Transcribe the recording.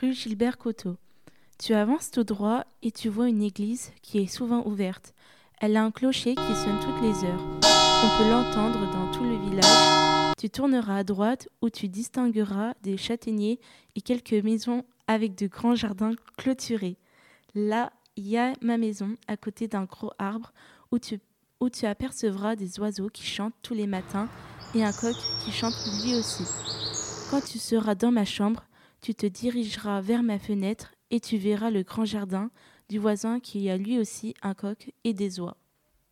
rue Gilbert Coteau. Tu avances tout droit et tu vois une église qui est souvent ouverte. Elle a un clocher qui sonne toutes les heures. On peut l'entendre dans tout le village. Tu tourneras à droite où tu distingueras des châtaigniers et quelques maisons avec de grands jardins clôturés. Là, il y a ma maison à côté d'un gros arbre où tu, où tu apercevras des oiseaux qui chantent tous les matins et un coq qui chante lui aussi. Quand tu seras dans ma chambre, tu te dirigeras vers ma fenêtre et tu verras le grand jardin du voisin qui a lui aussi un coq et des oies.